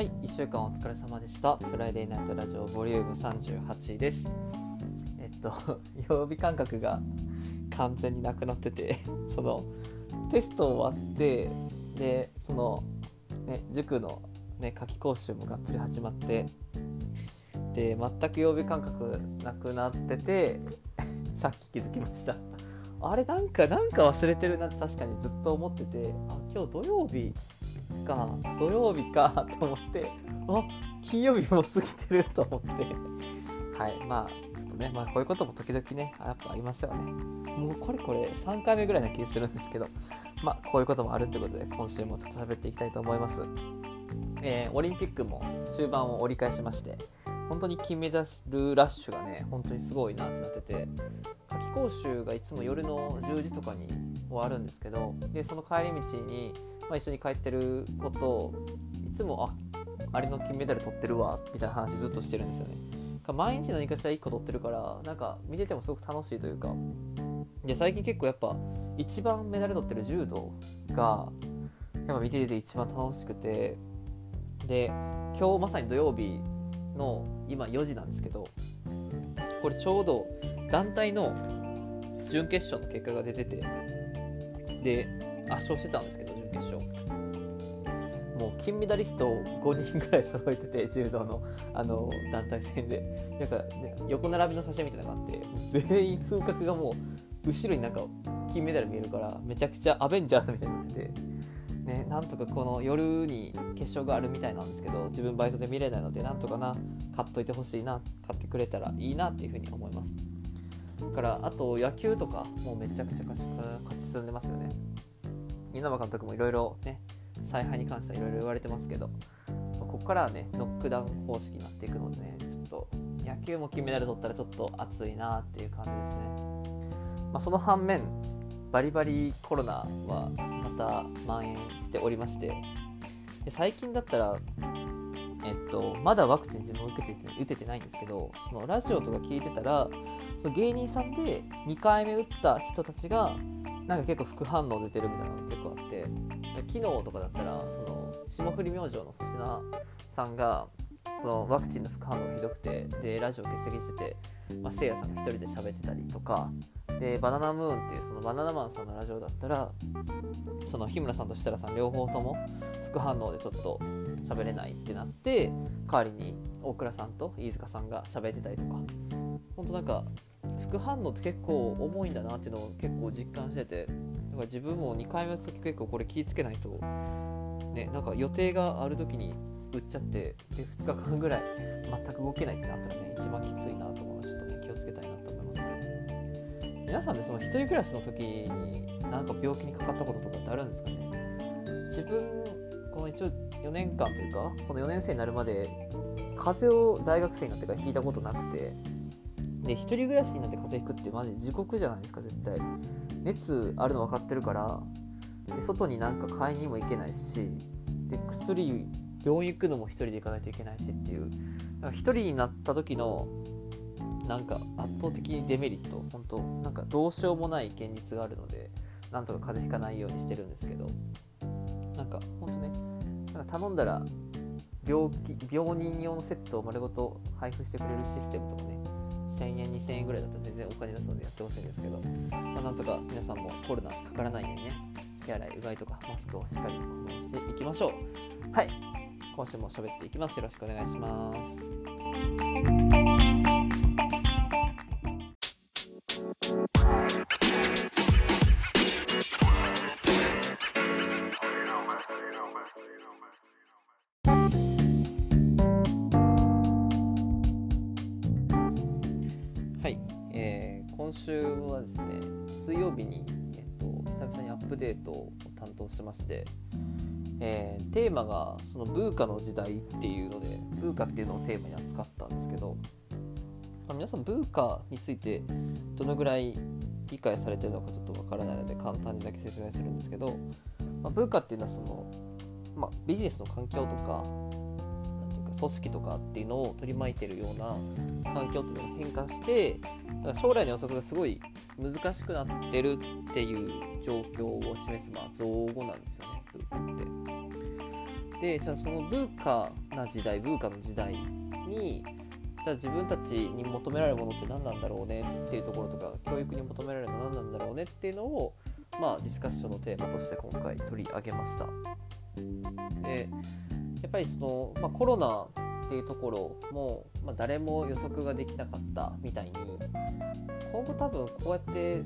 はい、1週間お疲れ様でした。フライデーナイトラジオボリューム38です。えっと、曜日感覚が完全になくなってて、そのテスト終わって、で、その、ね、塾の、ね、夏季講習もがっつり始まって、で、全く曜日感覚なくなってて、さっき気づきました。あれなんか、なんか忘れてるなって確かにずっと思ってて、あ、今日土曜日か土曜日か と思ってあ金曜日も過ぎてると思って。はいまあちょっとねまあこういうことも時々ねやっぱありますよね。もうこれこれ3回目ぐらいな気するんですけどまあこういうこともあるってことで今週もちょっと喋っていきたいと思います。えーオリンピックも中盤を折り返しまして本当に金メダルラッシュがね本当にすごいなってなってて夏季講習がいつも夜の10時とかに終わるんですけどでその帰り道にまあ、一緒に帰ってることいつもああれの金メダル取ってるわみたいな話ずっとしてるんですよね。毎日何かしら1個取ってるからなんか見ててもすごく楽しいというか。で最近結構やっぱ一番メダル取ってる柔道がやっぱ見てて一番楽しくて。で今日まさに土曜日の今4時なんですけどこれちょうど団体の準決勝の結果が出ててで圧勝してたんですけど決勝もう金メダリスト5人ぐらい揃えてて柔道のあの団体戦で。なんか、横並びの写真みたいなのがあって全員風格がもう後ろになんか金メダル見えるからめちゃくちゃアベンジャーズみたいになってて、ね、なんとかこの夜に決勝があるみたいなんですけど自分バイトで見れないのでなんとかな買っといてほしいな買ってくれたらいいなっていうふうに思います。だからあと野球とかもうめちゃくちゃ勝ち進んでますよね。稲葉監督もいろいろね采配に関してはいろいろ言われてますけどここからはねノックダウン方式になっていくのでねちょっと野球も金メダル取ったらちょっと熱いなっていう感じですね、まあ、その反面バリバリコロナはまた蔓延しておりましてで最近だったらえっと、まだワクチン自分受けてて打ててないんですけどそのラジオとか聞いてたらその芸人さんで2回目打った人たちがなんか結構副反応出てるみたいなの結構あって昨日とかだったらその霜降り明星の粗品さんがそのワクチンの副反応がひどくてでラジオ欠席してて、まあ、せいやさんが一人で喋ってたりとかでバナナムーンっていうそのバナナマンさんのラジオだったらその日村さんと設楽さん両方とも副反応でちょっと喋れないってなって代わりに大倉さんと飯塚さんが喋ってたりとか。本当なんか副反応って結構重いんだなっていうのを結構実感しててだから自分も2回目の時結構これ気をつけないとねなんか予定がある時に打っちゃってで2日間ぐらい全く動けないってなったらね一番きついなと思うのでちょっとね気をつけたいなと思います。皆さんでその一人暮らしの時になんか病気にかかったこととかってあるんですかね？自分この一応4年間というかこの4年生になるまで風邪を大学生になってから引いたことなくてで一人暮らしになって風邪ひくってマジ地獄じゃないですか絶対。熱あるの分かってるからで外になんか買いにも行けないしで薬病院行くのも一人で行かないといけないしっていう。一人になった時のなんか圧倒的デメリット。本当なんかどうしようもない現実があるのでなんとか風邪ひかないようにしてるんですけど。なんか本当ねなんか頼んだら病気病人用のセットを丸ごと配布してくれるシステムとかね1000円2000円ぐらいだったら全然お金出すのでやってほしいんですけど、まあ、なんとか皆さんもコロナかからないようにね手洗いうがいとかマスクをしっかりしていきましょう。はい。今週も喋っていきます。よろしくお願いします。週はですね水曜日に、えっと、久々にアップデートを担当しまして、えーテーマがそのブーカの時代っていうのでブーカっていうのをテーマに扱ったんですけど、皆さんブーカについてどのぐらい理解されてるのかちょっとわからないので簡単にだけ説明するんですけど、まあ、ブーカっていうのはその、まあ、ビジネスの環境とか組織とかっていうのを取り巻いてるような環境っていうのが変化してだか将来の予測がすごい難しくなってるっていう状況を示す、まあ、造語なんですよねブーカって。でじゃあそのブーカな時代ブーカの時代にじゃあ自分たちに求められるものって何なんだろうねっていうところとか教育に求められるのは何なんだろうねっていうのをまあディスカッションのテーマとして今回取り上げましたでやっぱりその、まあ、コロナっていうところも、まあ、誰も予測ができなかったみたいに今後多分こうやって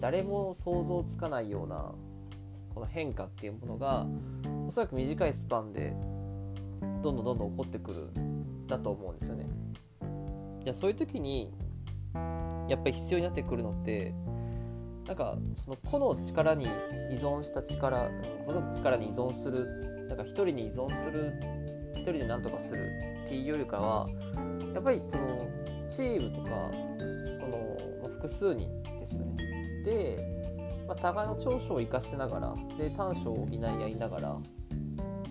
誰も想像つかないようなこの変化っていうものがおそらく短いスパンでどんどんどんどん起こってくるだと思うんですよね。じゃそういう時にやっぱり必要になってくるのってなんかその個の力に依存した力個の力に依存するなんか一人に依存する一人で何とかするっていうよりかはやっぱりそのチームとかその、ま複数人ですよね。でまあ、互いの長所を生かしながらで短所を補い合いながら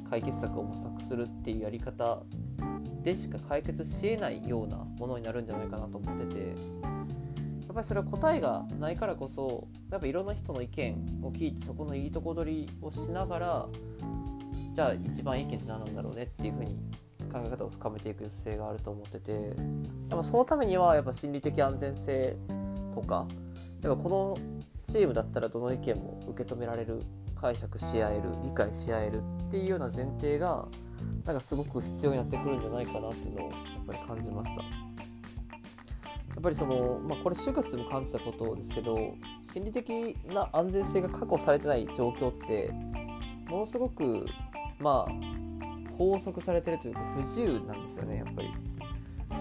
解決策を模索するっていうやり方でしか解決しえないようなものになるんじゃないかなと思っててやっぱりそれは答えがないからこそやっぱいろんな人の意見を聞いてそこのいいとこ取りをしながらじゃあ一番いい意見って何なんだろうねっていうふうに考え方を深めていく必要があると思っててやっぱそのためにはやっぱ心理的安全性とかやっぱこのチームだったらどの意見も受け止められる解釈し合える理解し合えるっていうような前提がなんかすごく必要になってくるんじゃないかなっていうのをやっぱり感じました。やっぱりその、まあ、これ就活でも感じたことですけど心理的な安全性が確保されてない状況ってものすごくまあ拘束されてるというか不自由なんですよねやっぱり。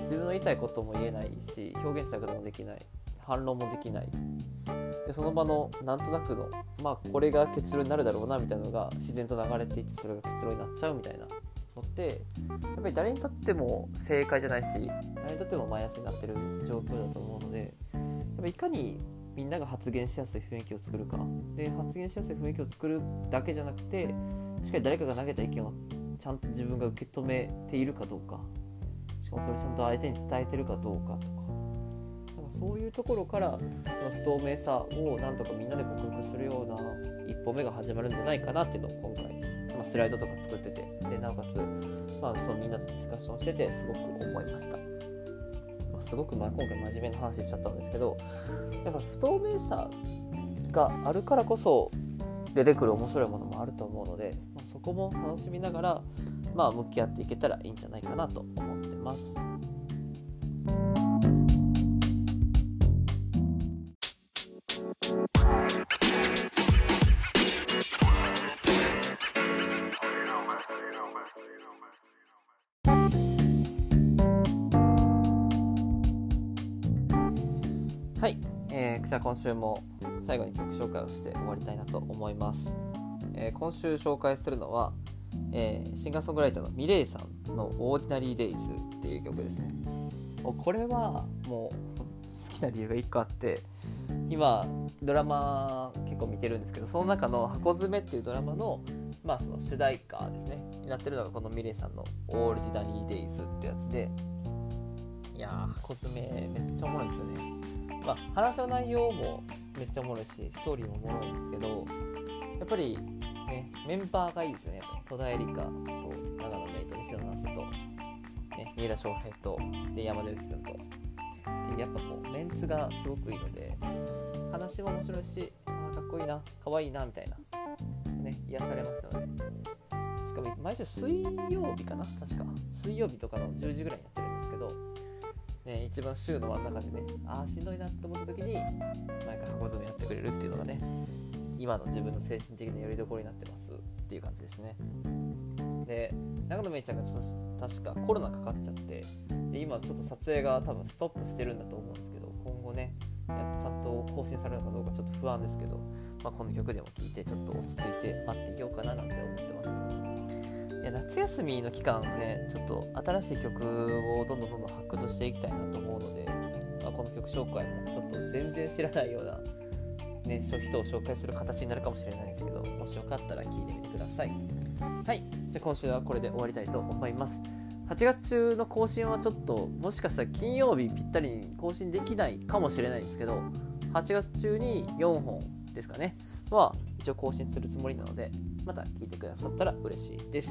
自分の言いたいことも言えないし表現したこともできない反論もできない。でその場のなんとなくのまあこれが結論になるだろうなみたいなのが自然と流れていってそれが結論になっちゃうみたいなのってやっぱり誰にとっても正解じゃないし誰にとってもマイナスになってる状況だと思うのでやっぱいかにみんなが発言しやすい雰囲気を作るか。で発言しやすい雰囲気を作るだけじゃなくてしっかり誰かが投げた意見をちゃんと自分が受け止めているかどうか。しかもそれちゃんと相手に伝えてるかどうかとか。そういうところからその不透明さをなんとかみんなで克服するような一歩目が始まるんじゃないかなっていうのを今回、ま、スライドとか作ってて。でなおかつ、まあ、そのみんなとディスカッションしててすごく思い。ました。まあ、すごくま今回真面目な話しちゃったんですけどやっぱ不透明さがあるからこそ出てくる面白いものもあると思うので、そこも楽しみながら、まあ、向き合っていけたらいいんじゃないかなと思ってます。はい、えー、じゃあ今週も最後に曲紹介をして終わりたいなと思います。えー、今週紹介するのは、えー、シンガーソングライターの milet さんの「Ordinary days」っていう曲ですね。これはもう好きな理由が1個あって今ドラマ結構見てるんですけどその中の「ハコヅメ」っていうドラマの,、まあその主題歌ですねになってるのがこの milet さんの「オールディナリー・デイズ」ってやつでいやー箱詰めめっちゃおもろいですよね。まあ、話の内容もめっちゃおもろいしストーリーもおもろいんですけどやっぱりねメンバーがいいですね。戸田恵梨香と長野メイと西野七瀬と、ね、三浦翔平とで山田裕貴君と。っていうやっぱこうメンツがすごくいいので話も面白いしあかっこいいな可愛いいなみたいなね癒されますよね。しかも毎週水曜日かな確か。水曜日とかの10時ぐらいにやってるんですけどね、一番週の真ん中でねああしんどいなって思った時に毎回箱詰めやってくれるっていうのがね今の自分の精神的なよりどころになってますっていう感じですね。で長野めいちゃんが確かコロナかかっちゃってで今ちょっと撮影が多分ストップしてるんだと思うんですけど今後ねちゃんと更新されるのかどうかちょっと不安ですけど、まあ、この曲でも聴いてちょっと落ち着いて待っていようかななんて思ってます。や夏休みの期間ねちょっと新しい曲をどんどんどんどん発掘していきたいなと思うので、まあ、この曲紹介もちょっと全然知らないような、ね、人を紹介する形になるかもしれないんですけどもしよかったら聴いてみてください。はいじゃあ今週はこれで終わりたいと思います。8月中の更新はちょっともしかしたら金曜日ぴったりに更新できないかもしれないんですけど8月中に4本ですかねは一応更新するつもりなのでまた聞いてくださったら嬉しいです。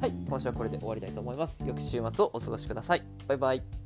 はい今週はこれで終わりたいと思います。良き週末をお過ごしください。バイバイ。